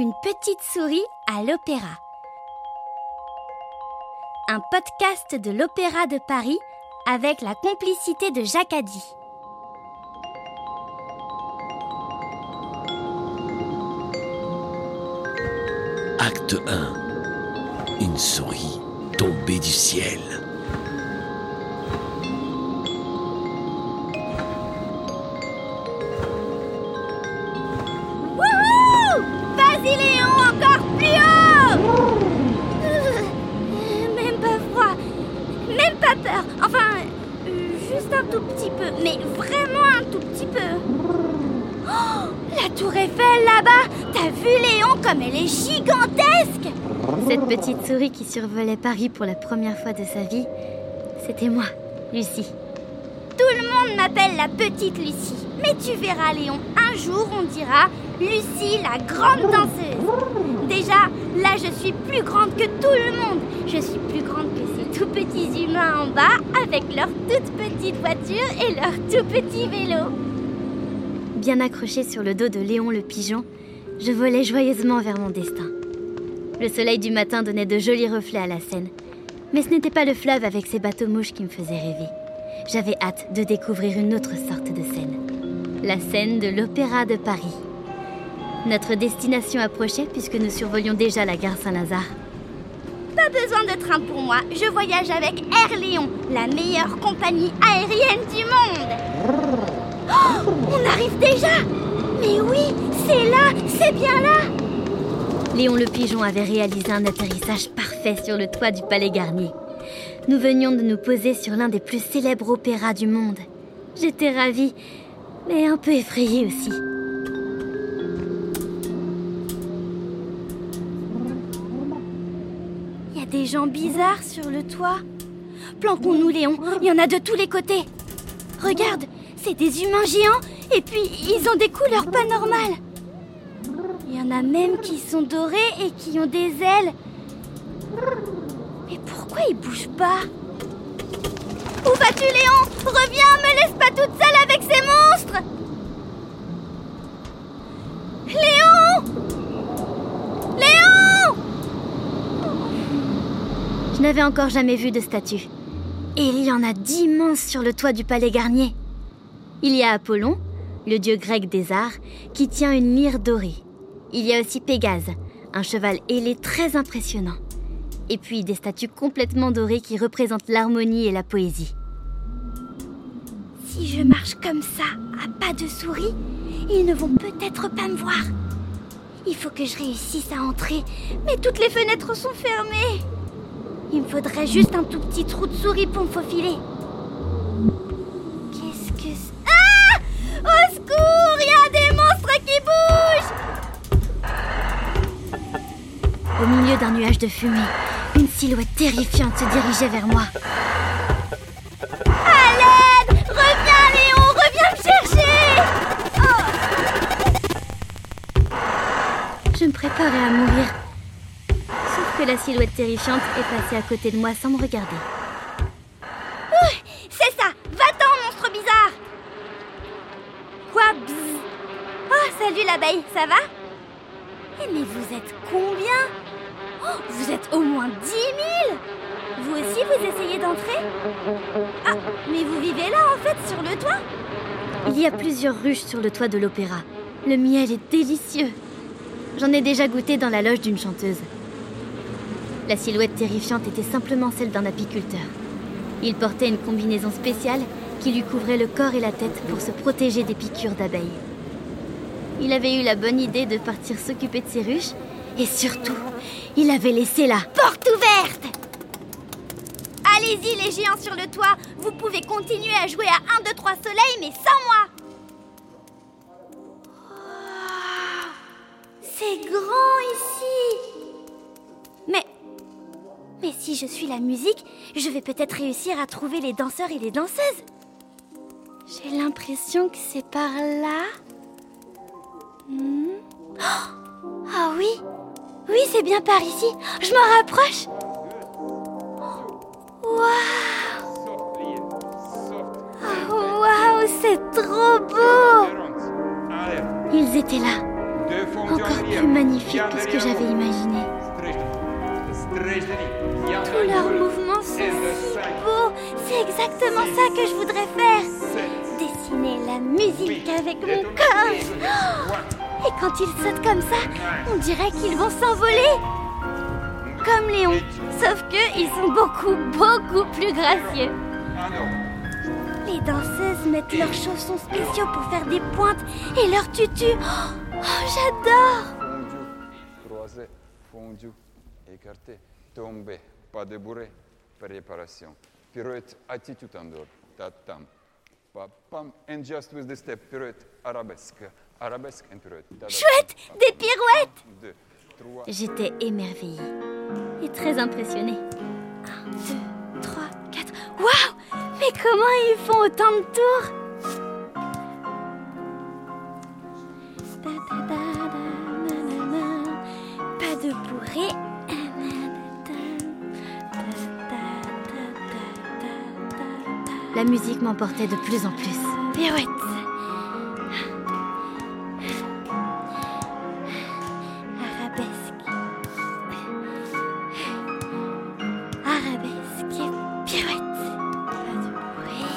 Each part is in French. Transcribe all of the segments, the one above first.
Une petite souris à l'opéra. Un podcast de l'Opéra de Paris avec la complicité de Jacques Addy. Acte 1. Une souris tombée du ciel. Pas peur. Enfin, euh, juste un tout petit peu, mais vraiment un tout petit peu. Oh, la tour Eiffel là-bas T'as vu Léon comme elle est gigantesque Cette petite souris qui survolait Paris pour la première fois de sa vie, c'était moi, Lucie. Tout le monde m'appelle la petite Lucie. Mais tu verras, Léon, un jour on dira Lucie la grande danseuse. Déjà, là je suis plus grande que tout le monde. Je suis plus grande que petits humains en bas avec leurs toutes petites voitures et leurs tout petits vélos. Bien accroché sur le dos de Léon le pigeon, je volais joyeusement vers mon destin. Le soleil du matin donnait de jolis reflets à la Seine. Mais ce n'était pas le fleuve avec ses bateaux-mouches qui me faisait rêver. J'avais hâte de découvrir une autre sorte de scène. La scène de l'Opéra de Paris. Notre destination approchait puisque nous survolions déjà la gare Saint-Lazare. Pas besoin de train pour moi, je voyage avec Air Léon, la meilleure compagnie aérienne du monde. Oh, on arrive déjà Mais oui, c'est là, c'est bien là Léon le pigeon avait réalisé un atterrissage parfait sur le toit du Palais Garnier. Nous venions de nous poser sur l'un des plus célèbres opéras du monde. J'étais ravie, mais un peu effrayée aussi. Gens bizarres sur le toit. Planquons-nous, Léon, il y en a de tous les côtés. Regarde, c'est des humains géants et puis ils ont des couleurs pas normales. Il y en a même qui sont dorés et qui ont des ailes. Mais pourquoi ils bougent pas? Où vas-tu, Léon? Reviens, me laisse pas toute seule avec ces monstres Léon Léon Je n'avais encore jamais vu de statue. Et il y en a d'immenses sur le toit du palais Garnier. Il y a Apollon, le dieu grec des arts, qui tient une lyre dorée. Il y a aussi Pégase, un cheval ailé très impressionnant. Et puis des statues complètement dorées qui représentent l'harmonie et la poésie. Si je marche comme ça, à pas de souris, ils ne vont peut-être pas me voir. Il faut que je réussisse à entrer, mais toutes les fenêtres sont fermées. Il me faudrait juste un tout petit trou de souris pour me faufiler. Qu'est-ce que c'est Ah Au secours Il y a des monstres qui bougent Au milieu d'un nuage de fumée, une silhouette terrifiante se dirigeait vers moi. À l'aide Reviens, Léon Reviens me chercher Oh Je me préparais à mourir. La silhouette terrifiante est passée à côté de moi sans me regarder. C'est ça. Va-t'en, monstre bizarre. Quoi bzz Oh, salut l'abeille, ça va? Eh, mais vous êtes combien? Oh, Vous êtes au moins 10 000 Vous aussi, vous essayez d'entrer? Ah, mais vous vivez là, en fait, sur le toit? Il y a plusieurs ruches sur le toit de l'opéra. Le miel est délicieux. J'en ai déjà goûté dans la loge d'une chanteuse. La silhouette terrifiante était simplement celle d'un apiculteur. Il portait une combinaison spéciale qui lui couvrait le corps et la tête pour se protéger des piqûres d'abeilles. Il avait eu la bonne idée de partir s'occuper de ses ruches et surtout, il avait laissé la porte ouverte. Allez-y les géants sur le toit, vous pouvez continuer à jouer à 1, 2, 3 soleil mais sans moi. Mais si je suis la musique, je vais peut-être réussir à trouver les danseurs et les danseuses. J'ai l'impression que c'est par là. Hmm. Oh Ah oui Oui, c'est bien par ici. Je m'en rapproche. Waouh Waouh, c'est trop beau Ils étaient là, encore plus magnifiques que ce que j'avais imaginé. Tous leurs mouvements sont si beaux. C'est exactement ça que je voudrais faire. Dessiner la musique avec mon corps. Et quand ils sautent comme ça, on dirait qu'ils vont s'envoler. Comme Léon. Sauf que ils sont beaucoup, beaucoup plus gracieux. Les danseuses mettent leurs chaussons spéciaux pour faire des pointes et leurs tutus. Oh, j'adore écarté, tombé, pas débourré, préparation. Pirouette, attitude en dehors, tatam. Pa, pam, and just with the step, pirouette, arabesque, arabesque and pirouette. Chouette Des pirouettes. J'étais émerveillée et très impressionnée. Un, deux, trois, quatre. Waouh Mais comment ils font autant de tours? Musique m'emportait de plus en plus. Pirouette. Arabesque. Arabesque. Pirouette. Pas de bruit.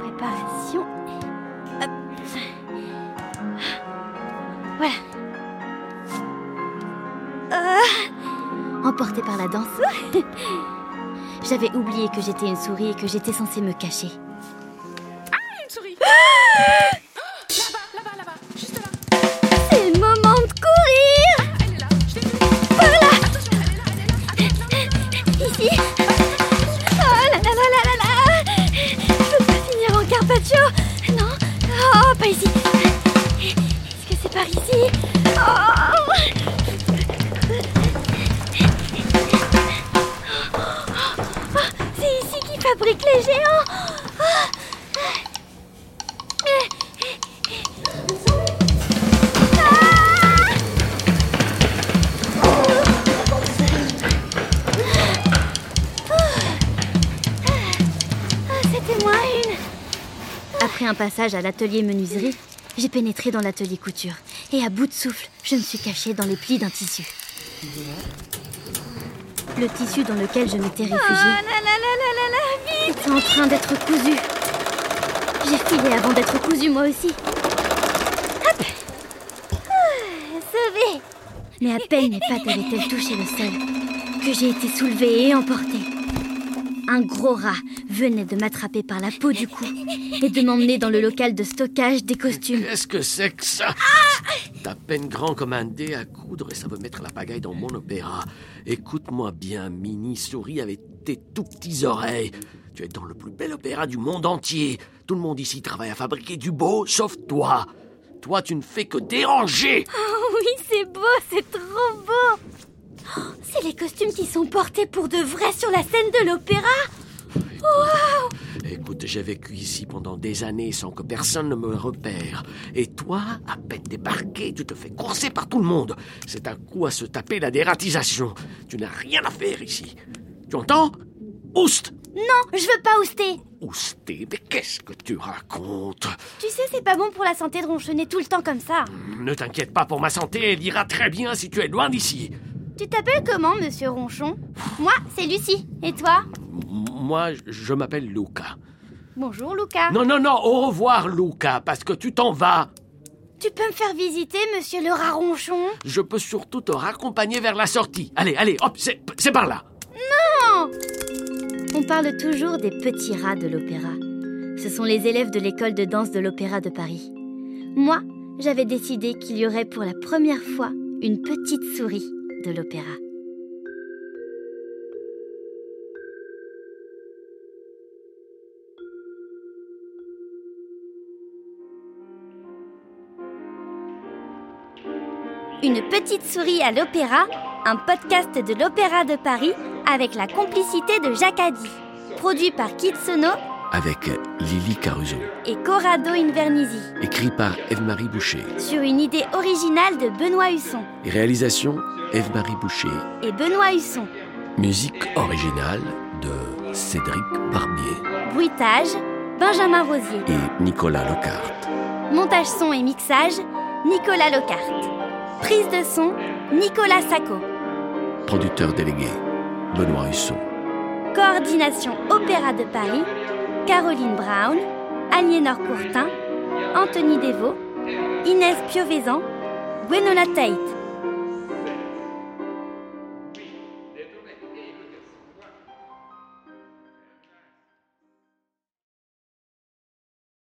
Préparation. Hop. Voilà. Euh, Emportée par la danse. J'avais oublié que j'étais une souris et que j'étais censée me cacher. Une souris. Ah Là-bas, là-bas, là-bas, juste là. C'est le moment de courir Après un passage à l'atelier menuiserie, j'ai pénétré dans l'atelier couture. Et à bout de souffle, je me suis cachée dans les plis d'un tissu. Le tissu dans lequel je m'étais réfugiée était en train d'être cousu. J'ai filé avant d'être cousu moi aussi. Hop Ah, Sauvée Mais à peine mes pattes avaient-elles touché le sol que j'ai été soulevée et emportée. Un gros rat venait de m'attraper par la peau du cou et de m'emmener dans le local de stockage des costumes. Qu'est-ce que c'est que ça? T'as peine grand comme un dé à coudre et ça veut mettre la pagaille dans mon opéra. Écoute-moi bien, Mini Souris, avec tes tout petits oreilles. Tu es dans le plus bel opéra du monde entier. Tout le monde ici travaille à fabriquer du beau, sauf toi. Toi, tu ne fais que déranger. Oh oui, c'est beau, c'est trop beau C'est les costumes qui sont portés pour de vrai sur la scène de l'opéra Écoute, j'ai vécu ici pendant des années sans que personne ne me repère. Et toi, à peine débarqué, tu te fais courser par tout le monde. C'est un coup à se taper la dératisation. Tu n'as rien à faire ici. Tu entends? Oust Non, je veux pas ouster Ousté, mais qu'est-ce que tu racontes? Tu sais, c'est pas bon pour la santé de ronchonner tout le temps comme ça. Ne t'inquiète pas pour ma santé, elle ira très bien si tu es loin d'ici. Tu t'appelles comment, monsieur Ronchon? Moi, c'est Lucie. Et toi? Moi, je m'appelle Luca. Bonjour, Luca. Non, non, non, au revoir, Luca, parce que tu t'en vas. Tu peux me faire visiter, monsieur le rat ronchon? Je peux surtout te raccompagner vers la sortie. Allez, allez, hop, c'est par là. On parle toujours des petits rats de l'opéra. Ce sont les élèves de l'école de danse de l'Opéra de Paris. Moi, j'avais décidé qu'il y aurait pour la première fois une petite souris de l'opéra. Une petite souris à l'opéra, un podcast de l'Opéra de Paris avec la complicité de Jacques. Produit par Kitsono Avec Lily Caruso. et Corrado Invernizzi. Écrit par Eve-Marie Boucher. Sur une idée originale de Benoît Husson. Et réalisation Eve-Marie Boucher. Et Benoît Husson. Musique originale de Cédric Barbier Bruitage, Benjamin Rosier. et Nicolas Locarte. Montage son et mixage, Nicolas Locarte. Prise de son, Nicolas Sacco. Producteur délégué, Benoît Husson. Coordination Opéra de Paris, Caroline Brown, Aliénor Courtin, Anthony Devaux, Inès Piovesan, Gwenola Tate.